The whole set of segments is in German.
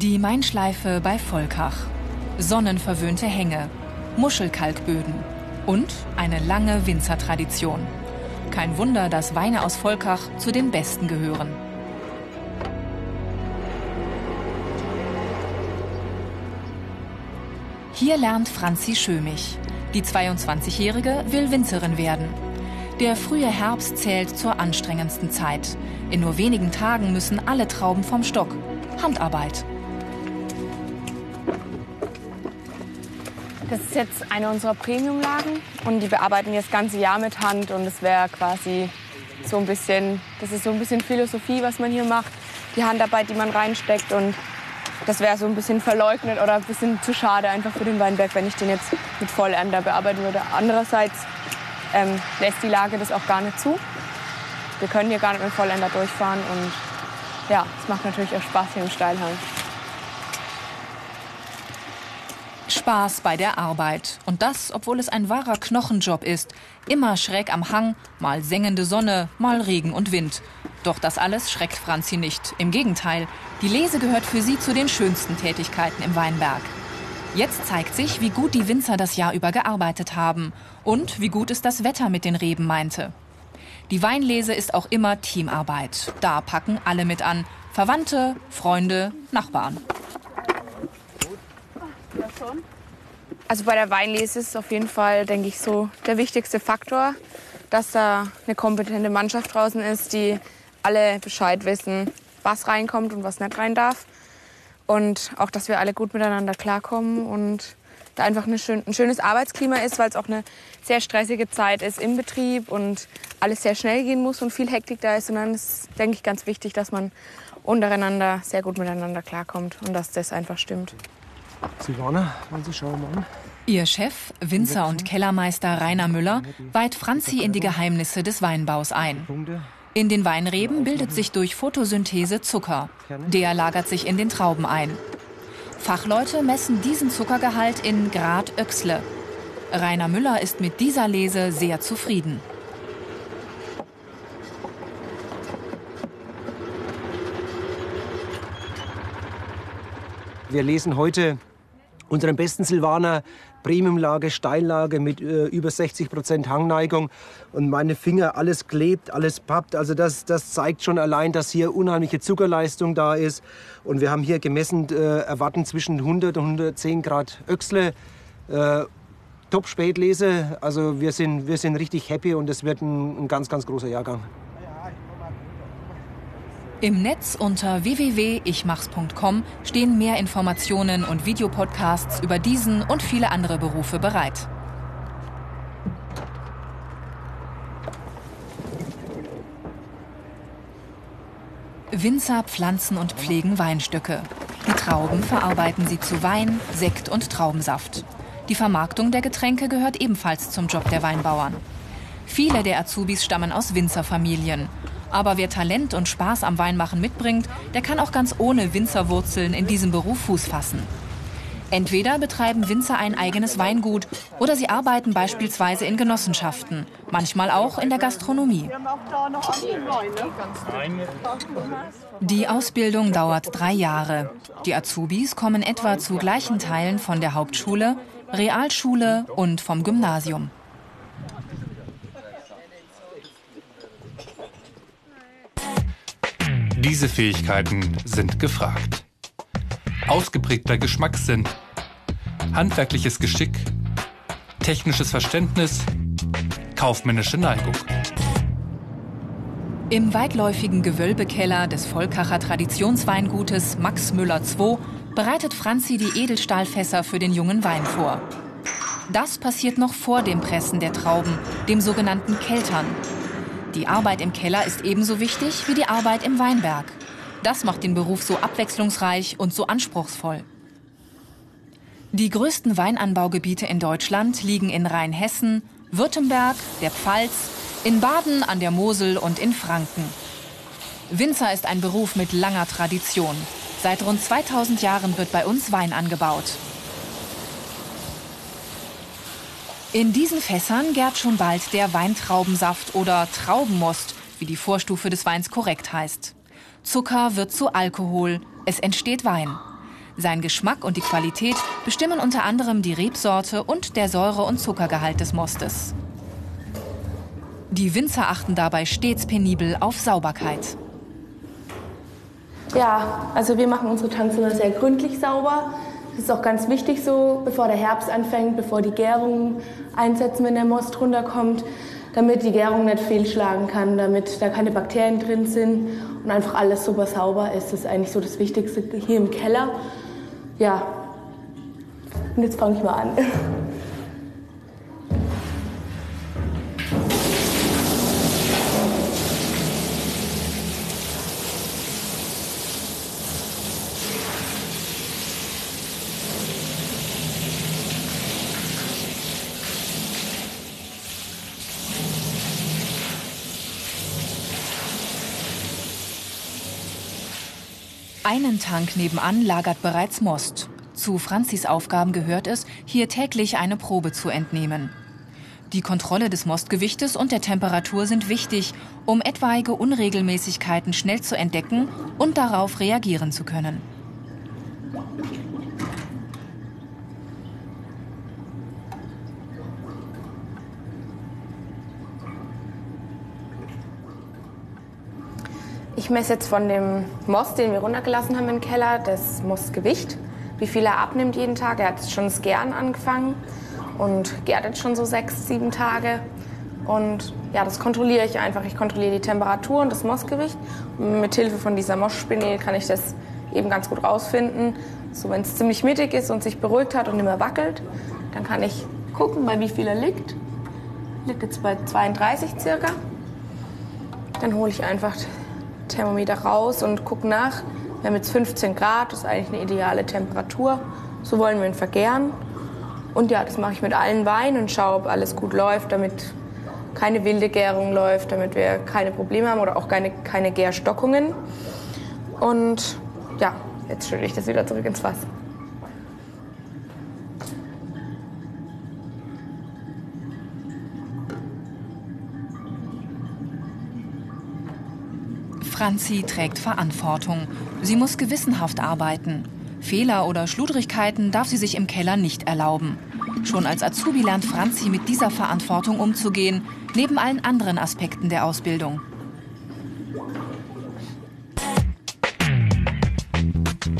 Die Mainschleife bei Volkach. Sonnenverwöhnte Hänge, Muschelkalkböden und eine lange Winzertradition. Kein Wunder, dass Weine aus Volkach zu den besten gehören. Hier lernt Franzi Schömich. Die 22-Jährige will Winzerin werden. Der frühe Herbst zählt zur anstrengendsten Zeit. In nur wenigen Tagen müssen alle Trauben vom Stock. Handarbeit. Das ist jetzt eine unserer Premiumlagen und die bearbeiten wir das ganze Jahr mit Hand und es wäre quasi so ein bisschen, das ist so ein bisschen Philosophie, was man hier macht, die Handarbeit, die man reinsteckt und das wäre so ein bisschen verleugnet oder ein bisschen zu schade einfach für den Weinberg, wenn ich den jetzt mit Vollender bearbeiten würde. Andererseits ähm, lässt die Lage das auch gar nicht zu. Wir können hier gar nicht mit Vollender durchfahren und ja, es macht natürlich auch Spaß hier im Steilhang. Spaß bei der Arbeit. Und das, obwohl es ein wahrer Knochenjob ist. Immer schräg am Hang, mal sengende Sonne, mal Regen und Wind. Doch das alles schreckt Franzi nicht. Im Gegenteil, die Lese gehört für sie zu den schönsten Tätigkeiten im Weinberg. Jetzt zeigt sich, wie gut die Winzer das Jahr über gearbeitet haben und wie gut es das Wetter mit den Reben meinte. Die Weinlese ist auch immer Teamarbeit. Da packen alle mit an. Verwandte, Freunde, Nachbarn. Also bei der Weinlese ist es auf jeden Fall, denke ich, so der wichtigste Faktor, dass da eine kompetente Mannschaft draußen ist, die alle Bescheid wissen, was reinkommt und was nicht rein darf. Und auch, dass wir alle gut miteinander klarkommen und da einfach schön, ein schönes Arbeitsklima ist, weil es auch eine sehr stressige Zeit ist im Betrieb und alles sehr schnell gehen muss und viel Hektik da ist. Und dann ist, denke ich, ganz wichtig, dass man untereinander sehr gut miteinander klarkommt und dass das einfach stimmt. Silvana, wollen Sie schauen mal an? Ihr Chef, Winzer und Kellermeister Rainer Müller, weiht Franzi in die Geheimnisse des Weinbaus ein. In den Weinreben bildet sich durch Photosynthese Zucker. Der lagert sich in den Trauben ein. Fachleute messen diesen Zuckergehalt in Grad Öxle. Rainer Müller ist mit dieser Lese sehr zufrieden. Wir lesen heute unseren besten Silvaner, Premiumlage, Steillage mit äh, über 60 Prozent Hangneigung. Und meine Finger, alles klebt, alles pappt. Also das, das zeigt schon allein, dass hier unheimliche Zuckerleistung da ist. Und wir haben hier gemessen, äh, erwarten zwischen 100 und 110 Grad Öchsle. Äh, Top Spätlese. Also wir sind, wir sind richtig happy und es wird ein, ein ganz, ganz großer Jahrgang. Im Netz unter www.ichmachs.com stehen mehr Informationen und Videopodcasts über diesen und viele andere Berufe bereit. Winzer pflanzen und pflegen Weinstöcke. Die Trauben verarbeiten sie zu Wein, Sekt und Traubensaft. Die Vermarktung der Getränke gehört ebenfalls zum Job der Weinbauern. Viele der Azubis stammen aus Winzerfamilien aber wer Talent und Spaß am Weinmachen mitbringt, der kann auch ganz ohne Winzerwurzeln in diesem Beruf Fuß fassen. Entweder betreiben Winzer ein eigenes Weingut oder sie arbeiten beispielsweise in Genossenschaften, manchmal auch in der Gastronomie. Die Ausbildung dauert drei Jahre. Die Azubis kommen etwa zu gleichen Teilen von der Hauptschule, Realschule und vom Gymnasium. Diese Fähigkeiten sind gefragt. Ausgeprägter Geschmackssinn, handwerkliches Geschick, technisches Verständnis, kaufmännische Neigung. Im weitläufigen Gewölbekeller des Volkacher Traditionsweingutes Max Müller II bereitet Franzi die Edelstahlfässer für den jungen Wein vor. Das passiert noch vor dem Pressen der Trauben, dem sogenannten Keltern, die Arbeit im Keller ist ebenso wichtig wie die Arbeit im Weinberg. Das macht den Beruf so abwechslungsreich und so anspruchsvoll. Die größten Weinanbaugebiete in Deutschland liegen in Rheinhessen, Württemberg, der Pfalz, in Baden an der Mosel und in Franken. Winzer ist ein Beruf mit langer Tradition. Seit rund 2000 Jahren wird bei uns Wein angebaut. In diesen Fässern gärt schon bald der Weintraubensaft oder Traubenmost, wie die Vorstufe des Weins korrekt heißt. Zucker wird zu Alkohol, es entsteht Wein. Sein Geschmack und die Qualität bestimmen unter anderem die Rebsorte und der Säure- und Zuckergehalt des Mostes. Die Winzer achten dabei stets penibel auf Sauberkeit. Ja, also wir machen unsere Tanzrinne sehr gründlich sauber. Das ist auch ganz wichtig so, bevor der Herbst anfängt, bevor die Gärung einsetzen, wenn der Most runterkommt, damit die Gärung nicht fehlschlagen kann, damit da keine Bakterien drin sind und einfach alles super sauber ist. Das ist eigentlich so das Wichtigste hier im Keller. Ja, und jetzt fange ich mal an. Einen Tank nebenan lagert bereits Most. Zu Franzis Aufgaben gehört es, hier täglich eine Probe zu entnehmen. Die Kontrolle des Mostgewichtes und der Temperatur sind wichtig, um etwaige Unregelmäßigkeiten schnell zu entdecken und darauf reagieren zu können. Ich messe jetzt von dem Most, den wir runtergelassen haben im Keller, das Mostgewicht, wie viel er abnimmt jeden Tag. Er hat schon das Gären angefangen und gärt jetzt schon so sechs, sieben Tage. Und ja, das kontrolliere ich einfach. Ich kontrolliere die Temperatur und das Mostgewicht. Mit Hilfe von dieser Mostspinel kann ich das eben ganz gut rausfinden. So, wenn es ziemlich mittig ist und sich beruhigt hat und nicht mehr wackelt, dann kann ich gucken, bei wie viel er liegt. Liegt jetzt bei 32 circa. Dann hole ich einfach Thermometer raus und gucke nach. Wir haben jetzt 15 Grad, das ist eigentlich eine ideale Temperatur. So wollen wir ihn vergären. Und ja, das mache ich mit allen Weinen und schaue, ob alles gut läuft, damit keine wilde Gärung läuft, damit wir keine Probleme haben oder auch keine, keine Gärstockungen. Und ja, jetzt schütte ich das wieder zurück ins Fass. Franzi trägt Verantwortung. Sie muss gewissenhaft arbeiten. Fehler oder Schludrigkeiten darf sie sich im Keller nicht erlauben. Schon als Azubi lernt Franzi mit dieser Verantwortung umzugehen, neben allen anderen Aspekten der Ausbildung.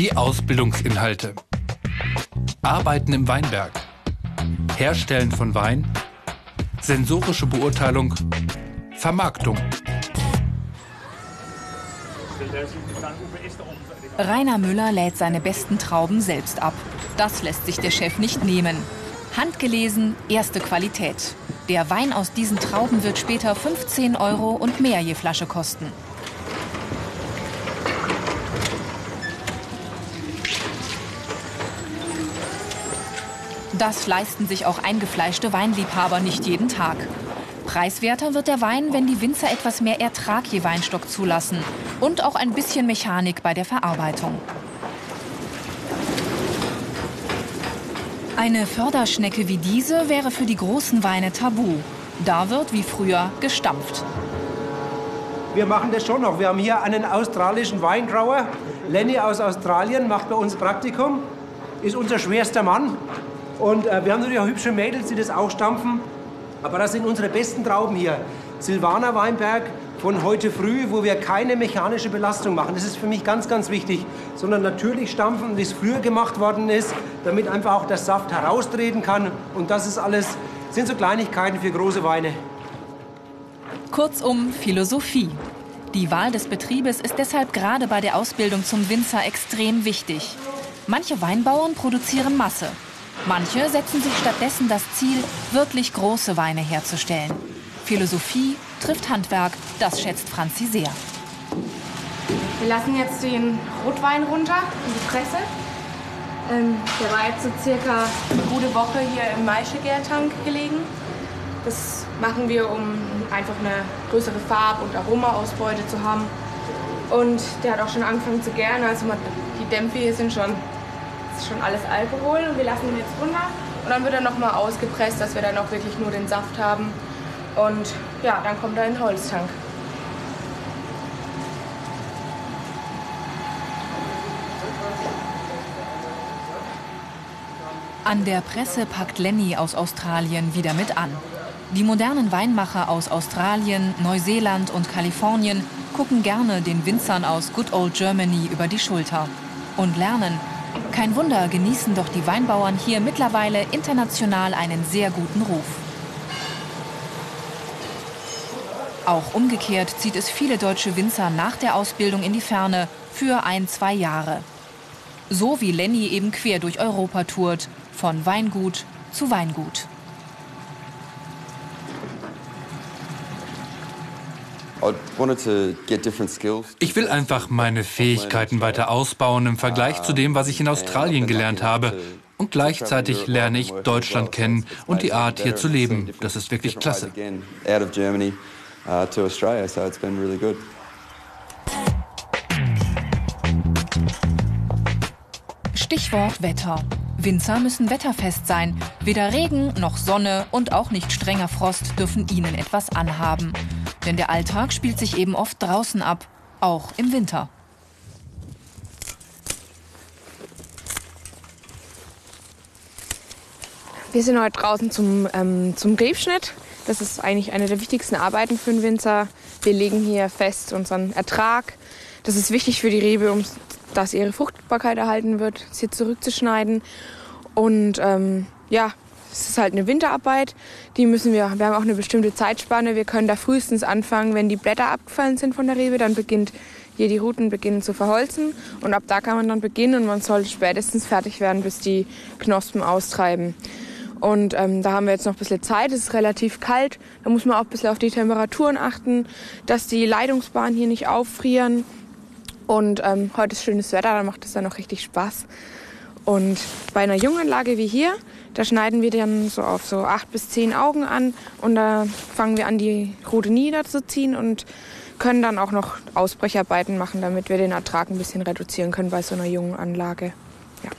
Die Ausbildungsinhalte. Arbeiten im Weinberg. Herstellen von Wein. Sensorische Beurteilung. Vermarktung. Rainer Müller lädt seine besten Trauben selbst ab. Das lässt sich der Chef nicht nehmen. Handgelesen, erste Qualität. Der Wein aus diesen Trauben wird später 15 Euro und mehr je Flasche kosten. Das leisten sich auch eingefleischte Weinliebhaber nicht jeden Tag. Preiswerter wird der Wein, wenn die Winzer etwas mehr Ertrag je Weinstock zulassen und auch ein bisschen Mechanik bei der Verarbeitung. Eine Förderschnecke wie diese wäre für die großen Weine tabu. Da wird wie früher gestampft. Wir machen das schon noch. Wir haben hier einen australischen Weingrauer. Lenny aus Australien macht bei uns Praktikum, ist unser schwerster Mann. Und äh, wir haben natürlich auch hübsche Mädels, die das auch stampfen. Aber das sind unsere besten Trauben hier. Silvaner Weinberg von heute früh, wo wir keine mechanische Belastung machen. Das ist für mich ganz, ganz wichtig. Sondern natürlich stampfen, wie es früher gemacht worden ist, damit einfach auch der Saft heraustreten kann. Und das ist alles, sind so Kleinigkeiten für große Weine. Kurzum Philosophie. Die Wahl des Betriebes ist deshalb gerade bei der Ausbildung zum Winzer extrem wichtig. Manche Weinbauern produzieren Masse. Manche setzen sich stattdessen das Ziel, wirklich große Weine herzustellen. Philosophie trifft Handwerk, das schätzt Franzi sehr. Wir lassen jetzt den Rotwein runter in die Presse. Ähm, der war jetzt so circa eine gute Woche hier im Maischegärtank gelegen. Das machen wir, um einfach eine größere Farb- und Aromaausbeute zu haben. Und der hat auch schon angefangen zu gären. Also die Dämpfe hier sind schon, ist schon alles Alkohol. Und wir lassen ihn jetzt runter. Und dann wird er nochmal ausgepresst, dass wir dann auch wirklich nur den Saft haben. Und ja, dann kommt er in den Holztank. An der Presse packt Lenny aus Australien wieder mit an. Die modernen Weinmacher aus Australien, Neuseeland und Kalifornien gucken gerne den Winzern aus Good Old Germany über die Schulter und lernen. Kein Wunder, genießen doch die Weinbauern hier mittlerweile international einen sehr guten Ruf. Auch umgekehrt zieht es viele deutsche Winzer nach der Ausbildung in die Ferne für ein, zwei Jahre. So wie Lenny eben quer durch Europa tourt, von Weingut zu Weingut. Ich will einfach meine Fähigkeiten weiter ausbauen im Vergleich zu dem, was ich in Australien gelernt habe. Und gleichzeitig lerne ich Deutschland kennen und die Art hier zu leben. Das ist wirklich klasse. Stichwort Wetter. Winzer müssen wetterfest sein. Weder Regen noch Sonne und auch nicht strenger Frost dürfen ihnen etwas anhaben. Denn der Alltag spielt sich eben oft draußen ab, auch im Winter. Wir sind heute draußen zum, ähm, zum Rebschnitt. Das ist eigentlich eine der wichtigsten Arbeiten für einen Winzer. Wir legen hier fest unseren Ertrag. Das ist wichtig für die Rebe, um dass ihre Fruchtbarkeit erhalten wird, sie zurückzuschneiden. Und ähm, ja, es ist halt eine Winterarbeit. Die müssen wir, wir haben auch eine bestimmte Zeitspanne. Wir können da frühestens anfangen, wenn die Blätter abgefallen sind von der Rebe, dann beginnt hier die Ruten beginnen zu verholzen und ab da kann man dann beginnen und man soll spätestens fertig werden, bis die Knospen austreiben. Und ähm, da haben wir jetzt noch ein bisschen Zeit, es ist relativ kalt, da muss man auch ein bisschen auf die Temperaturen achten, dass die Leitungsbahnen hier nicht auffrieren. Und ähm, heute ist schönes Wetter, dann macht es dann auch richtig Spaß. Und bei einer Junganlage wie hier, da schneiden wir dann so auf so acht bis zehn Augen an und da fangen wir an, die Rute niederzuziehen und können dann auch noch Ausbrecharbeiten machen, damit wir den Ertrag ein bisschen reduzieren können bei so einer jungen Anlage. Ja.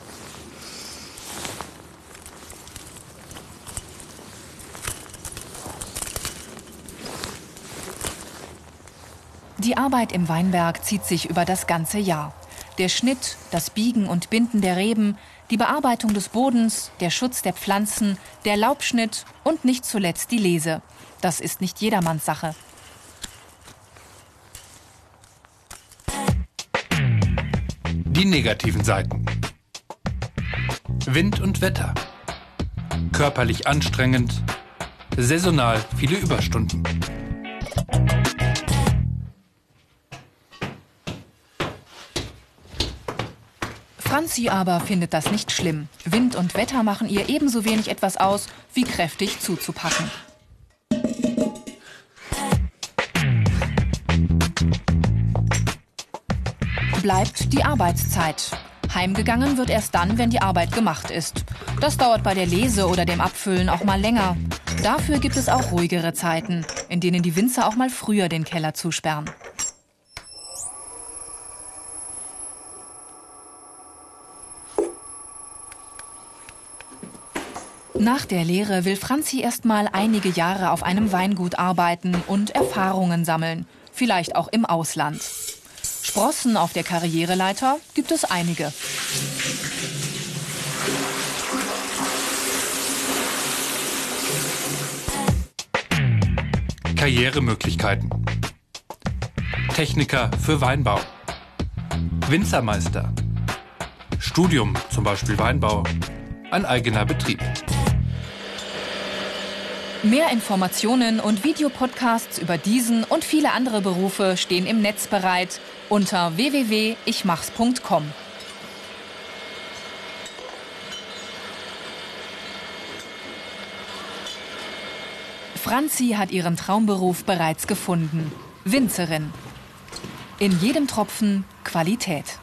Die Arbeit im Weinberg zieht sich über das ganze Jahr. Der Schnitt, das Biegen und Binden der Reben, die Bearbeitung des Bodens, der Schutz der Pflanzen, der Laubschnitt und nicht zuletzt die Lese. Das ist nicht jedermanns Sache. Die negativen Seiten. Wind und Wetter. Körperlich anstrengend. Saisonal viele Überstunden. Franzi aber findet das nicht schlimm. Wind und Wetter machen ihr ebenso wenig etwas aus, wie kräftig zuzupacken. Bleibt die Arbeitszeit. Heimgegangen wird erst dann, wenn die Arbeit gemacht ist. Das dauert bei der Lese oder dem Abfüllen auch mal länger. Dafür gibt es auch ruhigere Zeiten, in denen die Winzer auch mal früher den Keller zusperren. Nach der Lehre will Franzi erst mal einige Jahre auf einem Weingut arbeiten und Erfahrungen sammeln, vielleicht auch im Ausland. Sprossen auf der Karriereleiter gibt es einige. Karrieremöglichkeiten. Techniker für Weinbau. Winzermeister. Studium, zum Beispiel Weinbau. Ein eigener Betrieb. Mehr Informationen und Videopodcasts über diesen und viele andere Berufe stehen im Netz bereit unter www.ichmachs.com. Franzi hat ihren Traumberuf bereits gefunden. Winzerin. In jedem Tropfen Qualität.